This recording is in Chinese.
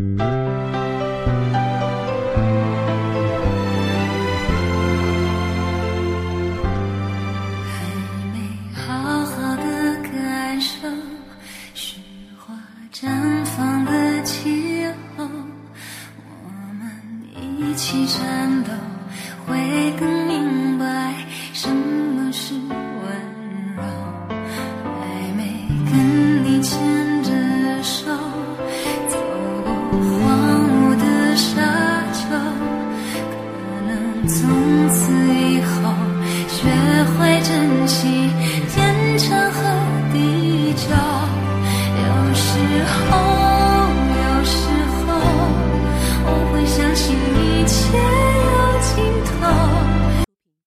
还没好好的感受雪花绽放的气候我们一起颤抖从此以后学会珍惜天长和地久有时候